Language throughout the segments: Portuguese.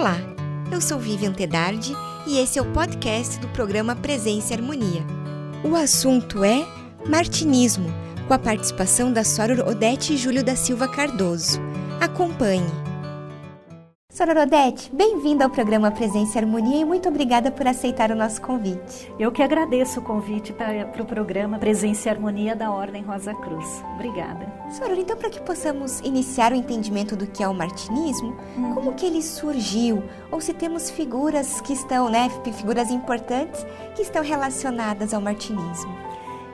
Olá, eu sou Vivian Tedardi e esse é o podcast do programa Presença e Harmonia. O assunto é Martinismo, com a participação da Soror Odete Júlio da Silva Cardoso. Acompanhe. Sororodete, bem-vinda ao programa Presença e Harmonia e muito obrigada por aceitar o nosso convite. Eu que agradeço o convite para, o programa Presença e Harmonia da Ordem Rosa Cruz. Obrigada. Soror, então para que possamos iniciar o entendimento do que é o martinismo, uhum. como que ele surgiu? Ou se temos figuras que estão, né, figuras importantes que estão relacionadas ao martinismo?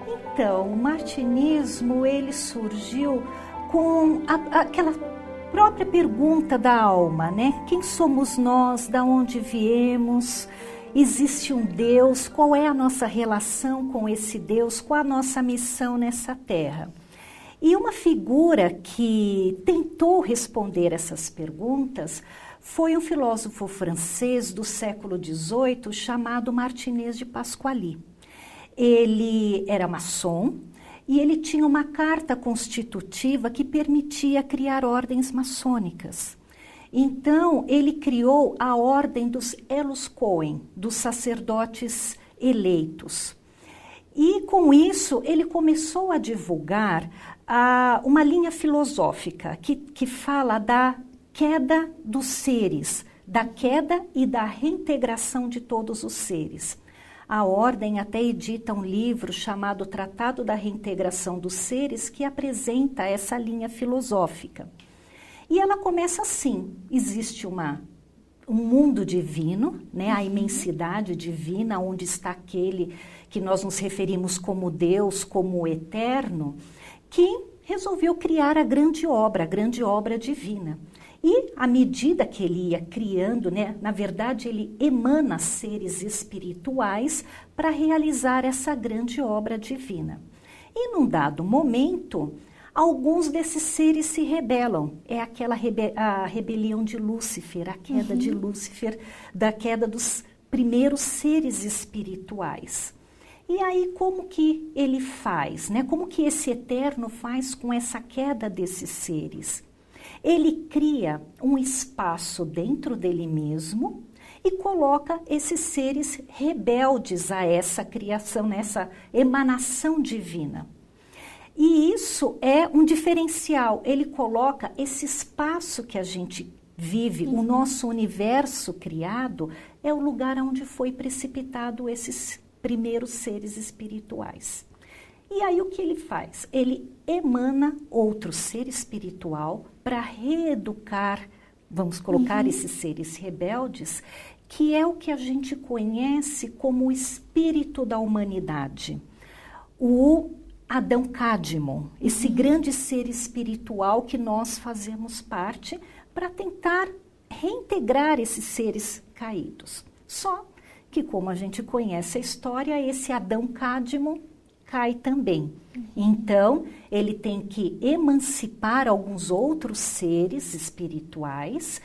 Então, o martinismo, ele surgiu com a, aquela própria pergunta da alma, né? Quem somos nós? Da onde viemos? Existe um Deus? Qual é a nossa relação com esse Deus? Qual a nossa missão nessa terra? E uma figura que tentou responder essas perguntas foi um filósofo francês do século XVIII chamado Martinez de Pasquali. Ele era maçom, e ele tinha uma carta constitutiva que permitia criar ordens maçônicas. Então, ele criou a ordem dos Elos Cohen, dos sacerdotes eleitos. E com isso, ele começou a divulgar a, uma linha filosófica que, que fala da queda dos seres, da queda e da reintegração de todos os seres. A ordem até edita um livro chamado Tratado da Reintegração dos Seres, que apresenta essa linha filosófica. E ela começa assim: existe uma, um mundo divino, né, a uhum. imensidade divina, onde está aquele que nós nos referimos como Deus, como eterno, que resolveu criar a grande obra, a grande obra divina. E à medida que ele ia criando, né, na verdade, ele emana seres espirituais para realizar essa grande obra divina. E num dado momento, alguns desses seres se rebelam. É aquela rebe a rebelião de Lúcifer, a queda uhum. de Lúcifer, da queda dos primeiros seres espirituais. E aí como que ele faz, né? Como que esse eterno faz com essa queda desses seres? Ele cria um espaço dentro dele mesmo e coloca esses seres rebeldes a essa criação, nessa emanação divina. E isso é um diferencial. Ele coloca esse espaço que a gente vive, o nosso universo criado, é o lugar onde foi precipitado esses primeiros seres espirituais. E aí o que ele faz? Ele emana outro ser espiritual para reeducar, vamos colocar uhum. esses seres rebeldes, que é o que a gente conhece como o espírito da humanidade. O Adão Cadmo, esse uhum. grande ser espiritual que nós fazemos parte para tentar reintegrar esses seres caídos. Só que, como a gente conhece a história, esse Adão Cadmo cai também. Então, ele tem que emancipar alguns outros seres espirituais,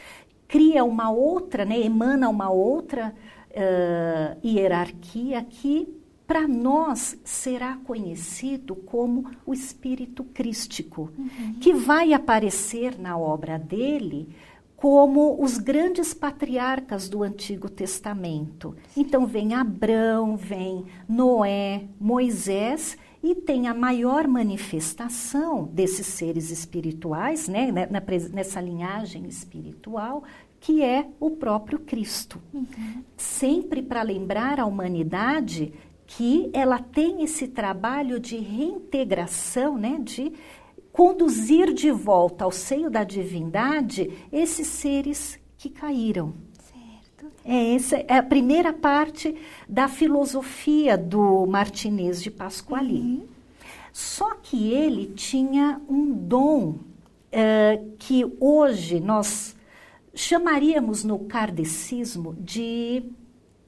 cria uma outra, né, emana uma outra uh, hierarquia que, para nós, será conhecido como o espírito crístico, uhum. que vai aparecer na obra dele como os grandes patriarcas do Antigo Testamento. Então vem Abrão, vem Noé, Moisés e tem a maior manifestação desses seres espirituais, né, né nessa linhagem espiritual, que é o próprio Cristo. Uhum. Sempre para lembrar a humanidade que ela tem esse trabalho de reintegração, né, de conduzir de volta ao seio da divindade esses seres que caíram. Certo. É essa é a primeira parte da filosofia do Martinez de Pasquali. Uhum. Só que ele tinha um dom uh, que hoje nós chamaríamos no kardecismo de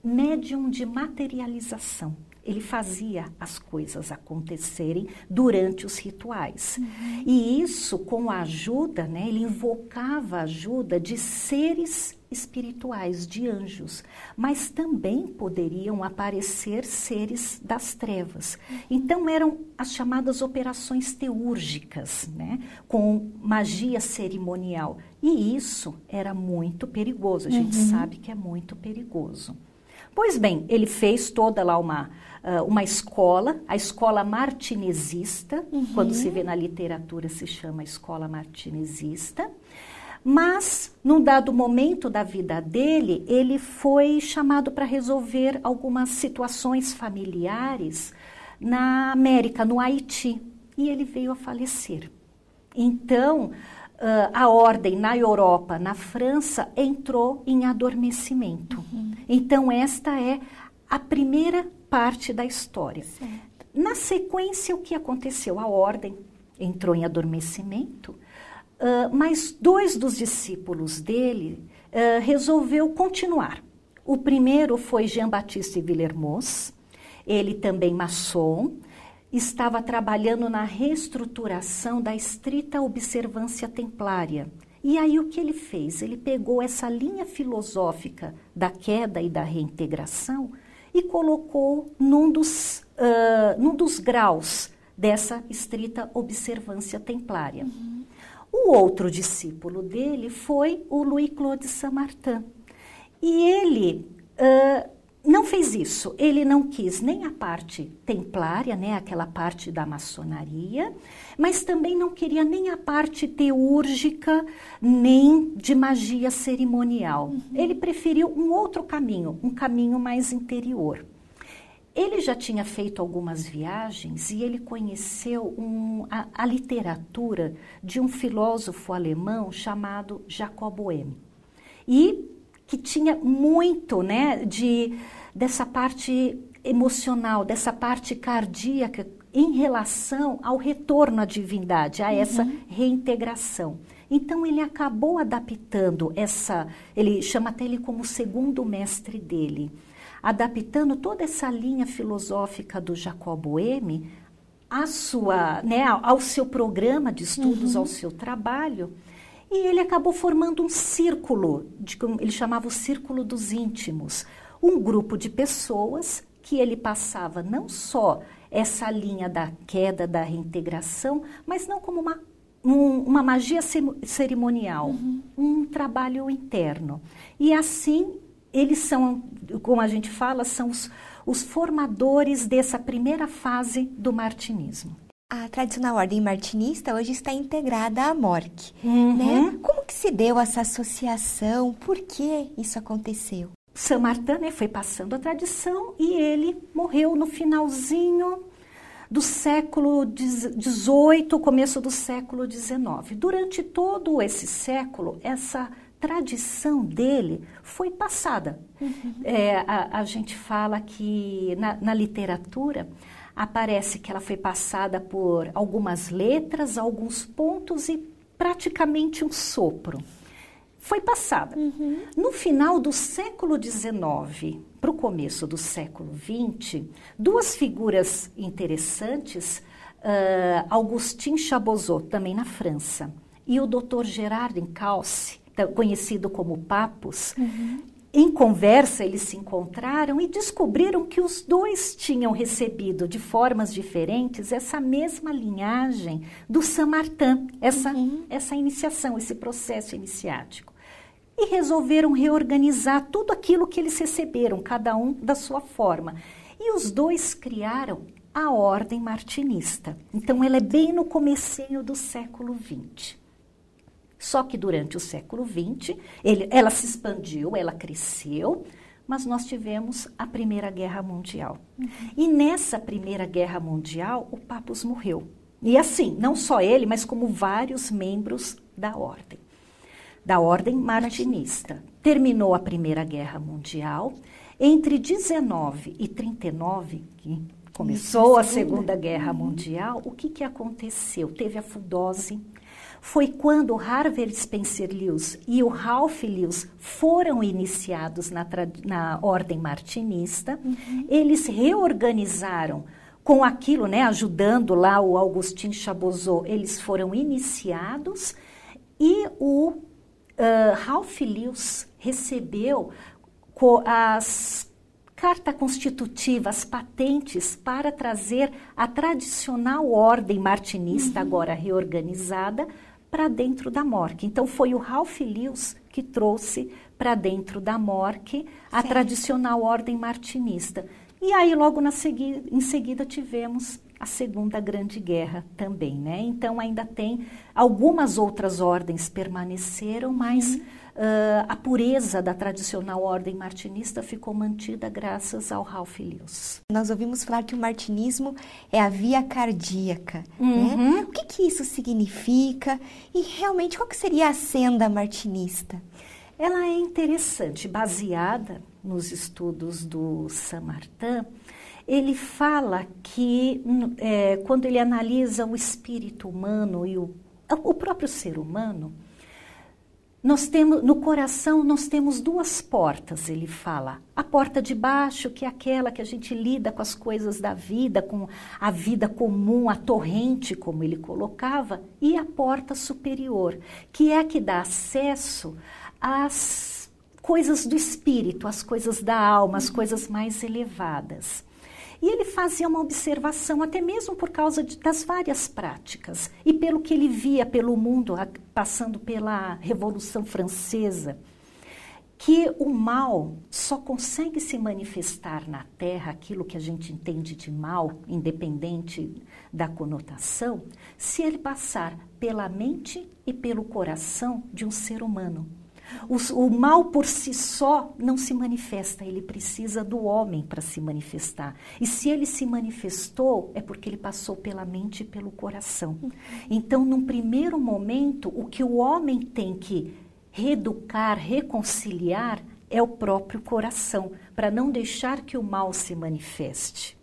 médium de materialização. Ele fazia as coisas acontecerem durante os rituais. Uhum. E isso com a ajuda, né, ele invocava a ajuda de seres espirituais, de anjos, mas também poderiam aparecer seres das trevas. Então eram as chamadas operações teúrgicas, né, com magia cerimonial. E isso era muito perigoso, a gente uhum. sabe que é muito perigoso. Pois bem, ele fez toda lá uma, uh, uma escola, a escola martinesista, uhum. quando se vê na literatura se chama escola martinesista. Mas, num dado momento da vida dele, ele foi chamado para resolver algumas situações familiares na América, no Haiti, e ele veio a falecer. Então, uh, a ordem na Europa, na França, entrou em adormecimento. Uhum. Então, esta é a primeira parte da história. Certo. Na sequência, o que aconteceu? A ordem entrou em adormecimento, uh, mas dois dos discípulos dele uh, resolveu continuar. O primeiro foi Jean-Baptiste Villermoz, ele também maçom, estava trabalhando na reestruturação da estrita observância templária. E aí o que ele fez? Ele pegou essa linha filosófica da queda e da reintegração e colocou num dos, uh, num dos graus dessa estrita observância templária. Uhum. O outro discípulo dele foi o Louis-Claude Saint-Martin. E ele uh, não fez isso. Ele não quis nem a parte templária, né, aquela parte da maçonaria, mas também não queria nem a parte teúrgica, nem de magia cerimonial. Uhum. Ele preferiu um outro caminho, um caminho mais interior. Ele já tinha feito algumas viagens e ele conheceu um, a, a literatura de um filósofo alemão chamado Jacob Boehme. E que tinha muito, né, de dessa parte emocional, dessa parte cardíaca em relação ao retorno à divindade, a uhum. essa reintegração. Então ele acabou adaptando essa, ele chama até ele como segundo mestre dele, adaptando toda essa linha filosófica do Jacob Boehme à sua, né, ao seu programa de estudos, uhum. ao seu trabalho. E ele acabou formando um círculo, de, ele chamava o círculo dos íntimos, um grupo de pessoas que ele passava não só essa linha da queda, da reintegração, mas não como uma, um, uma magia cerimonial, uhum. um trabalho interno. E assim, eles são, como a gente fala, são os, os formadores dessa primeira fase do martinismo. A tradicional ordem martinista hoje está integrada à MORC. Uhum. Né? Como que se deu essa associação? Por que isso aconteceu? Saint Martin né, foi passando a tradição e ele morreu no finalzinho do século XVIII, começo do século XIX. Durante todo esse século, essa tradição dele foi passada. Uhum. É, a, a, gente fala que na, na literatura aparece que ela foi passada por algumas letras, alguns pontos e praticamente um sopro. Foi passada. Uhum. No final do século XIX para o começo do século XX, duas figuras interessantes, uh, Augustin Chabozot, também na França, e o Dr. Gerard Encalce, conhecido como Papus, uhum. Em conversa, eles se encontraram e descobriram que os dois tinham recebido de formas diferentes essa mesma linhagem do Saint Martin, essa, uhum. essa iniciação, esse processo iniciático. E resolveram reorganizar tudo aquilo que eles receberam, cada um da sua forma. E os dois criaram a ordem martinista. Então, ela é bem no comecinho do século XX. Só que durante o século XX, ele, ela se expandiu, ela cresceu, mas nós tivemos a Primeira Guerra Mundial. Uhum. E nessa Primeira Guerra Mundial, o Papus morreu. E assim, não só ele, mas como vários membros da ordem, da ordem martinista. Terminou a Primeira Guerra Mundial. Entre 19 e 39, que começou a Segunda Guerra Mundial, o que, que aconteceu? Teve a Fudose, foi quando Harvard Spencer Lewis e o Ralph Lewis foram iniciados na, na ordem martinista. Uhum. Eles reorganizaram com aquilo, né, ajudando lá o Augustin Chabozot, eles foram iniciados e o uh, Ralph Lewis recebeu as carta constitutiva, as patentes para trazer a tradicional ordem martinista, uhum. agora reorganizada, para dentro da MORC. Então, foi o Ralph Lewis que trouxe para dentro da MORC a certo. tradicional ordem martinista. E aí, logo segui em seguida, tivemos a Segunda Grande Guerra também, né? Então, ainda tem algumas outras ordens permaneceram, mas... Uhum Uh, a pureza da tradicional ordem martinista ficou mantida graças ao Ralph Lewis. Nós ouvimos falar que o martinismo é a via cardíaca. Né? Uhum. Né? O que, que isso significa e realmente qual que seria a senda martinista? Ela é interessante, baseada nos estudos do Saint-Martin, ele fala que é, quando ele analisa o espírito humano e o, o próprio ser humano, nós temos no coração nós temos duas portas, ele fala. A porta de baixo, que é aquela que a gente lida com as coisas da vida, com a vida comum, a torrente, como ele colocava, e a porta superior, que é a que dá acesso às coisas do espírito, às coisas da alma, às coisas mais elevadas. E ele fazia uma observação, até mesmo por causa de, das várias práticas e pelo que ele via pelo mundo, passando pela Revolução Francesa, que o mal só consegue se manifestar na Terra, aquilo que a gente entende de mal, independente da conotação, se ele passar pela mente e pelo coração de um ser humano. O, o, mal por si só não se manifesta, ele precisa do homem para se manifestar. E se ele se manifestou, é porque ele passou pela mente e pelo coração. Então, num primeiro momento, o que o homem tem que reeducar, reconciliar, é o próprio coração, para não deixar que o mal se manifeste.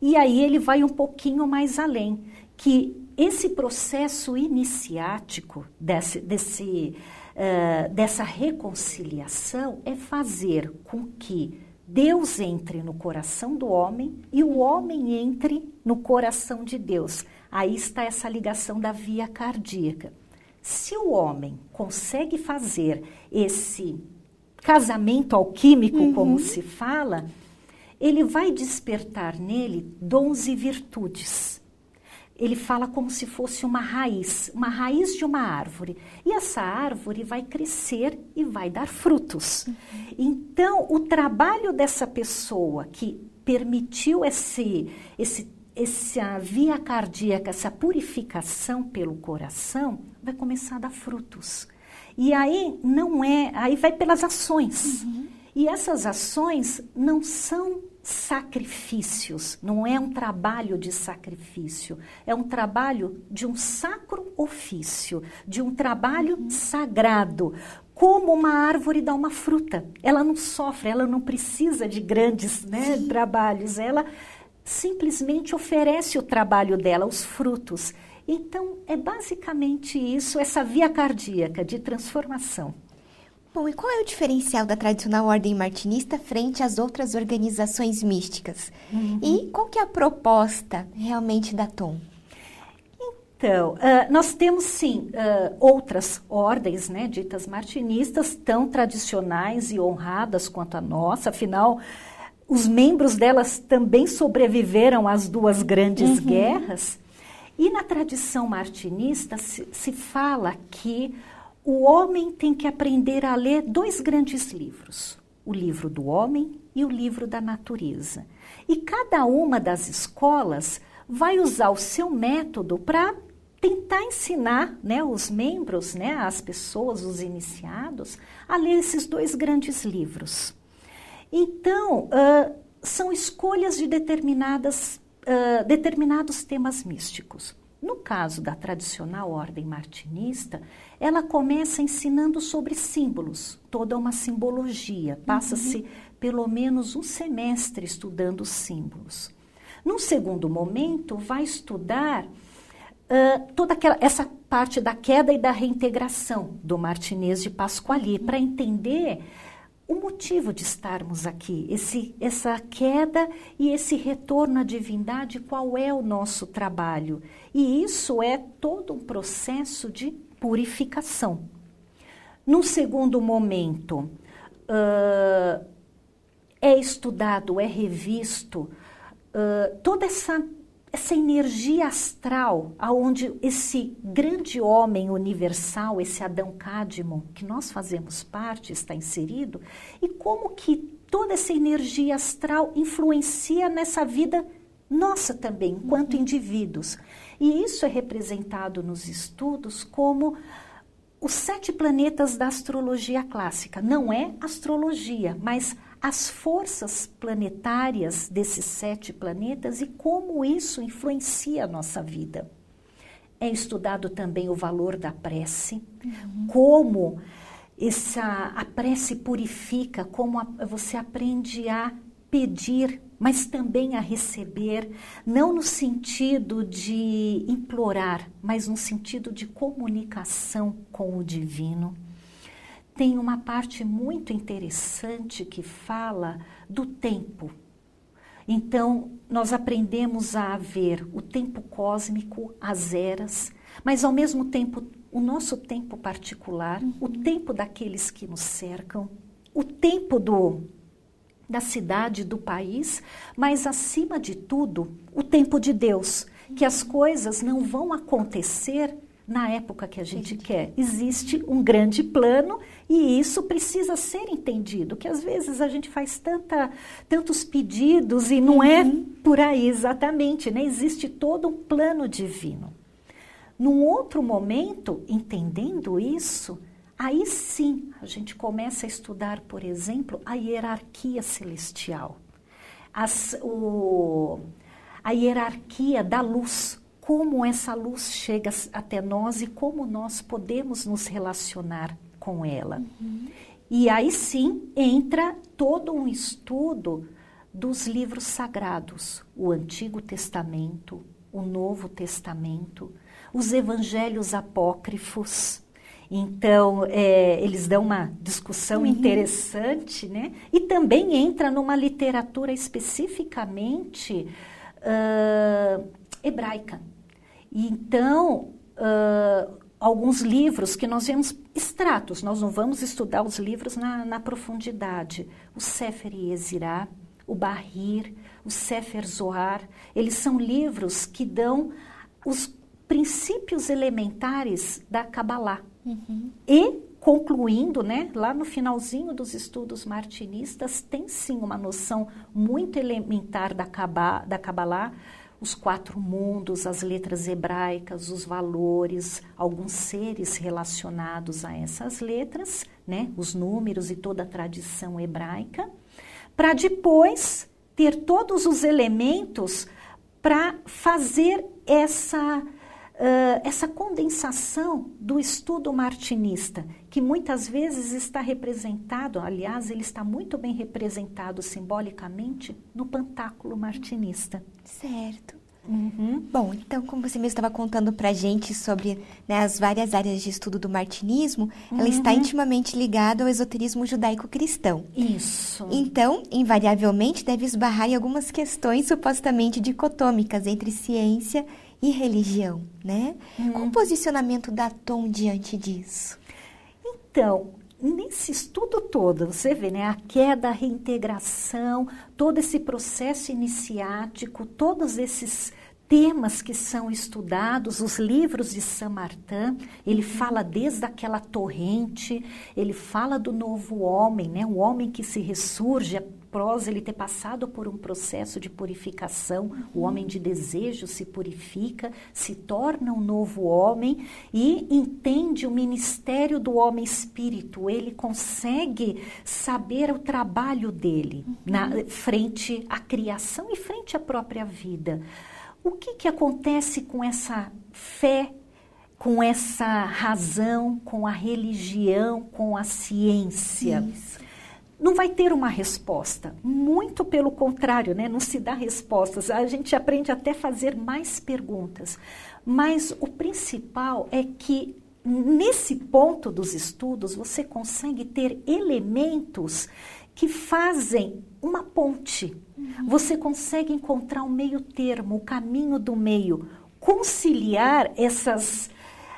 E aí ele vai um pouquinho mais além, que esse processo iniciático desse, desse uh, dessa reconciliação é fazer com que Deus entre no coração do homem e o homem entre no coração de Deus. Aí está essa ligação da via cardíaca. Se o homem consegue fazer esse casamento alquímico, uhum. como se fala, ele vai despertar nele dons e virtudes ele fala como se fosse uma raiz, uma raiz de uma árvore. E essa árvore vai crescer e vai dar frutos. Uhum. Então, o trabalho dessa pessoa que permitiu esse, esse, essa via cardíaca, essa purificação pelo coração, vai começar a dar frutos. E aí não é, aí vai pelas ações. Uhum. E essas ações não são sacrifícios, não é um trabalho de sacrifício, é um trabalho de um sacro ofício, de um trabalho sagrado. Como uma árvore dá uma fruta, ela não sofre, ela não precisa de grandes né, trabalhos, ela simplesmente oferece o trabalho dela, os frutos. Então, é basicamente isso, essa via cardíaca de transformação. Bom, e qual é o diferencial da tradicional ordem martinista frente às outras organizações místicas? Uhum. E qual que é a proposta realmente da Tom? Então, uh, nós temos sim uh, outras ordens, né, ditas martinistas, tão tradicionais e honradas quanto a nossa, afinal, os membros delas também sobreviveram às duas grandes uhum. guerras. E na tradição martinista se, se fala que o homem tem que aprender a ler dois grandes livros: o livro do homem e o livro da natureza. E cada uma das escolas vai usar o seu método para tentar ensinar né, os membros, né, as pessoas, os iniciados, a ler esses dois grandes livros. Então, uh, são escolhas de determinadas, uh, determinados temas místicos. No caso da tradicional ordem martinista, ela começa ensinando sobre símbolos, toda uma simbologia. Passa-se uhum. pelo menos um semestre estudando símbolos. Num segundo momento, vai estudar uh, toda aquela, essa parte da queda e da reintegração do Martinez de Pasquali, para entender o motivo de estarmos aqui, esse, essa queda e esse retorno à divindade, qual é o nosso trabalho. E isso é todo um processo de purificação. Num segundo momento, uh, é estudado, é revisto uh, toda essa essa energia astral, aonde esse grande homem universal, esse Adão Cadmon, que nós fazemos parte, está inserido, e como que toda essa energia astral influencia nessa vida nossa também, enquanto uhum. indivíduos. E isso é representado nos estudos como os sete planetas da astrologia clássica. Não é astrologia, mas as forças planetárias desses sete planetas e como isso influencia a nossa vida. É estudado também o valor da prece, uhum. como essa, a prece purifica, como a, você aprende a pedir, mas também a receber, não no sentido de implorar, mas no sentido de comunicação com o divino tem uma parte muito interessante que fala do tempo. Então, nós aprendemos a ver o tempo cósmico, as eras, mas ao mesmo tempo o nosso tempo particular, uhum. o tempo daqueles que nos cercam, o tempo do da cidade, do país, mas acima de tudo, o tempo de Deus, que as coisas não vão acontecer na época que a gente quer. Existe um grande plano e isso precisa ser entendido, que às vezes a gente faz tanta, tantos pedidos e não é uhum. é por aí exatamente, né? Existe todo um plano divino. Num outro momento, entendendo isso, aí sim a gente começa a estudar, por exemplo, a hierarquia celestial. As, o, a hierarquia da luz, como essa luz chega até nós e como nós podemos nos relacionar com ela. Uhum. E aí sim entra todo um estudo dos livros sagrados, o Antigo Testamento, o Novo Testamento, os evangelhos apócrifos. Então, é, eles dão uma discussão uhum. interessante, né? E também entra numa literatura especificamente uh, hebraica. Então, uh, alguns livros que nós vemos extratos, nós não vamos estudar os livros na, na profundidade. O Sefer Yezirah, o Bahir, o Sefer Zohar, eles são livros que dão os princípios elementares da Kabbalah. Uhum. E, concluindo, né, lá no finalzinho dos estudos martinistas, tem sim uma noção muito elementar da Kabbalah, da Kabbalah os quatro mundos, as letras hebraicas, os valores, alguns seres relacionados a essas letras, né, os números e toda a tradição hebraica, para depois ter todos os elementos para fazer essa Uh, essa condensação do estudo martinista, que muitas vezes está representado, aliás, ele está muito bem representado simbolicamente no pantáculo martinista. Certo. Uhum. Bom, então, como você mesmo estava contando para gente sobre né, as várias áreas de estudo do martinismo, uhum. ela está intimamente ligada ao esoterismo judaico-cristão. Isso. Então, invariavelmente, deve esbarrar em algumas questões supostamente dicotômicas entre ciência e e religião, né? Hum. Qual o posicionamento da Tom diante disso? Então, nesse estudo todo, você vê, né, a queda, a reintegração, todo esse processo iniciático, todos esses temas que são estudados, os livros de Saint Martin, ele fala desde aquela torrente, ele fala do novo homem, né, o homem que se ressurge após ele ter passado por um processo de purificação, uhum. o homem de desejo se purifica, se torna um novo homem e entende o ministério do homem espírito. Ele consegue saber o trabalho dele uhum. na frente à criação e frente à própria vida. O que, que acontece com essa fé com essa razão, com a religião, com a ciência. Isso não vai ter uma resposta. Muito pelo contrário, né? não se dá respostas. A gente aprende até a fazer mais perguntas. Mas o principal é que nesse ponto dos estudos você consegue ter elementos que fazem uma ponte. Uhum. Você consegue encontrar um meio termo, o caminho do meio, conciliar essas,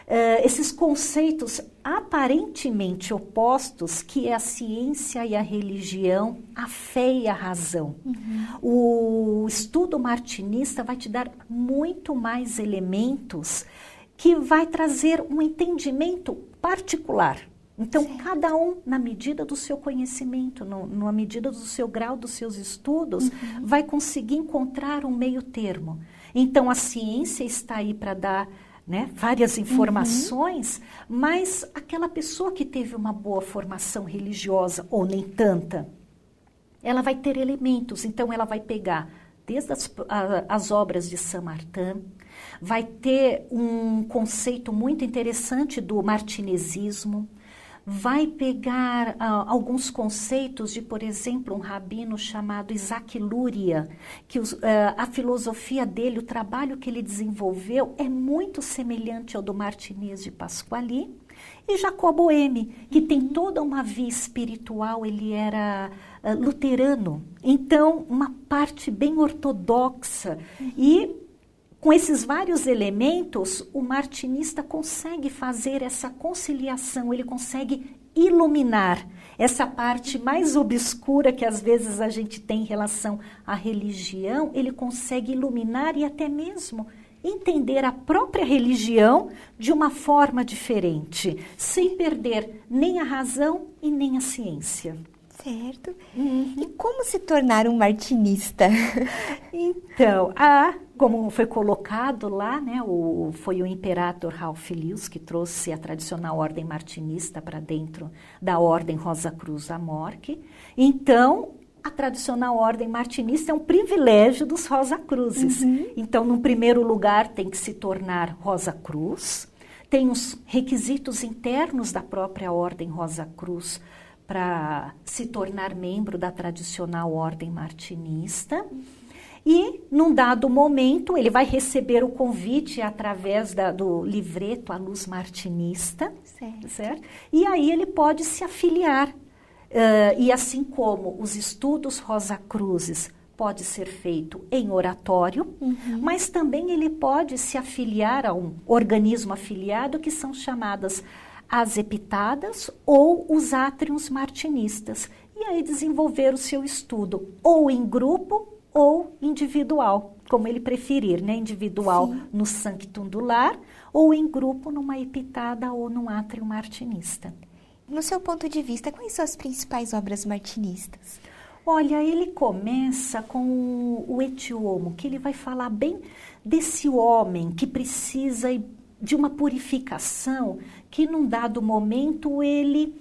uh, esses conceitos aparentemente opostos, que é a ciência e a religião, a fé e a razão. Uhum. O estudo martinista vai te dar muito mais elementos que vai trazer um entendimento particular. Então, certo. cada um, na medida do seu conhecimento, no, na medida do seu grau dos seus estudos, uhum. vai conseguir encontrar um meio termo. Então, a ciência está aí para dar né, várias uhum. informações, uhum. mas aquela pessoa que teve uma boa formação religiosa, ou nem tanta, ela vai ter elementos. Então, ela vai pegar desde as, a, as obras de Saint Martin, vai ter um conceito muito interessante do martinesismo, vai pegar uh, alguns conceitos de, por exemplo, um rabino chamado Isaac Luria, que os, uh, a filosofia dele, o trabalho que ele desenvolveu é muito semelhante ao do Martinez de Pasquali, e Jacob Boehme, que tem toda uma via espiritual, ele era uh, luterano, então uma parte bem ortodoxa. E com esses vários elementos, o martinista consegue fazer essa conciliação, ele consegue iluminar essa parte mais obscura que às vezes a gente tem em relação à religião, ele consegue iluminar e até mesmo entender a própria religião de uma forma diferente, sem perder nem a razão e nem a ciência. Certo. Uhum. E como se tornar um martinista? Então, a, como foi colocado lá, né, o, foi o imperador Ralph Lewis que trouxe a tradicional ordem martinista para dentro da ordem Rosa Cruz Amorque. Então, a tradicional ordem martinista é um privilégio dos Rosa Cruzes. Uhum. Então, no primeiro lugar, tem que se tornar Rosa Cruz. Tem os requisitos internos da própria ordem Rosa Cruz para se tornar membro da tradicional ordem martinista. E, num dado momento, ele vai receber o convite através da, do livreto A Luz Martinista, certo. certo? E aí ele pode se afiliar. Uh, e assim como os estudos Rosa Cruzes pode ser feito em oratório, uhum. mas também ele pode se afiliar a um organismo afiliado que são chamadas as epitadas ou os átrios martinistas. E aí desenvolver o seu estudo ou em grupo ou individual, como ele preferir, né? Individual Sim. no sanctum do lar ou em grupo numa epitada ou num átrio martinista. No seu ponto de vista, quais são as principais obras martinistas? Olha, ele começa com o Etiomo, que ele vai falar bem desse homem que precisa de uma purificação que num dado momento ele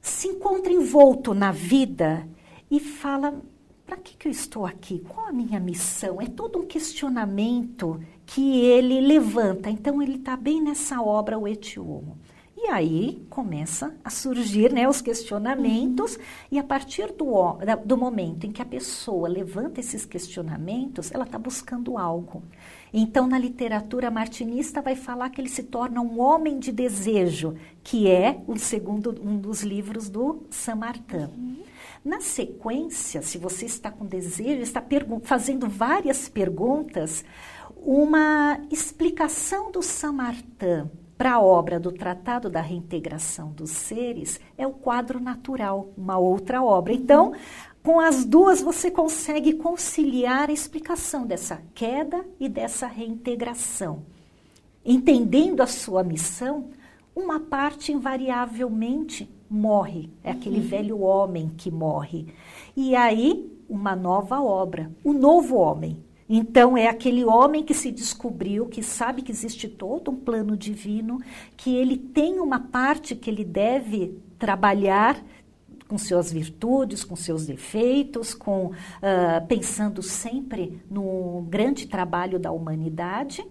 se encontra envolto na vida e fala: para que, que eu estou aqui? Qual a minha missão? É todo um questionamento que ele levanta. Então, ele está bem nessa obra, o Etiomo. E aí começa a surgir né, os questionamentos, uhum. e a partir do, do momento em que a pessoa levanta esses questionamentos, ela está buscando algo. Então, na literatura martinista, vai falar que ele se torna um homem de desejo, que é o segundo um dos livros do Saint-Martin. Uhum. Na sequência, se você está com desejo, está fazendo várias perguntas, uma explicação do Saint-Martin para a obra do Tratado da Reintegração dos Seres é o quadro natural, uma outra obra. Então, com as duas, você consegue conciliar a explicação dessa queda e dessa reintegração. Entendendo a sua missão, uma parte invariavelmente morre, é aquele uhum. velho homem que morre. E aí, uma nova obra, o novo homem. Então, é aquele homem que se descobriu, que sabe que existe todo um plano divino, que ele tem uma parte que ele deve trabalhar com suas virtudes, com seus defeitos, com uh, pensando sempre no grande trabalho da humanidade.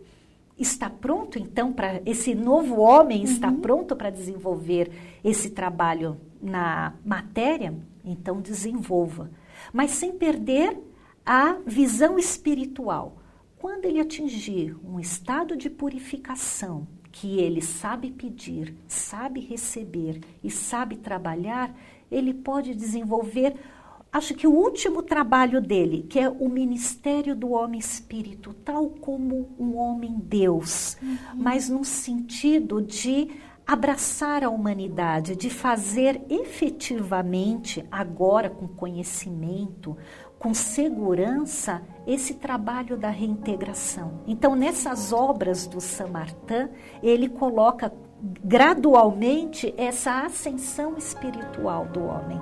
Está pronto então para esse novo homem está uhum. pronto para desenvolver esse trabalho na matéria, então desenvolva, mas sem perder a visão espiritual. Quando ele atingir um estado de purificação, que ele sabe pedir, sabe receber e sabe trabalhar, ele pode desenvolver acho que o último trabalho dele, que é o ministério do homem espírito, tal como um homem Deus, uhum. mas no sentido de abraçar a humanidade, de fazer efetivamente, agora com conhecimento, com segurança, esse trabalho da reintegração. Então, nessas obras do Samartã, ele coloca gradualmente essa ascensão espiritual do homem.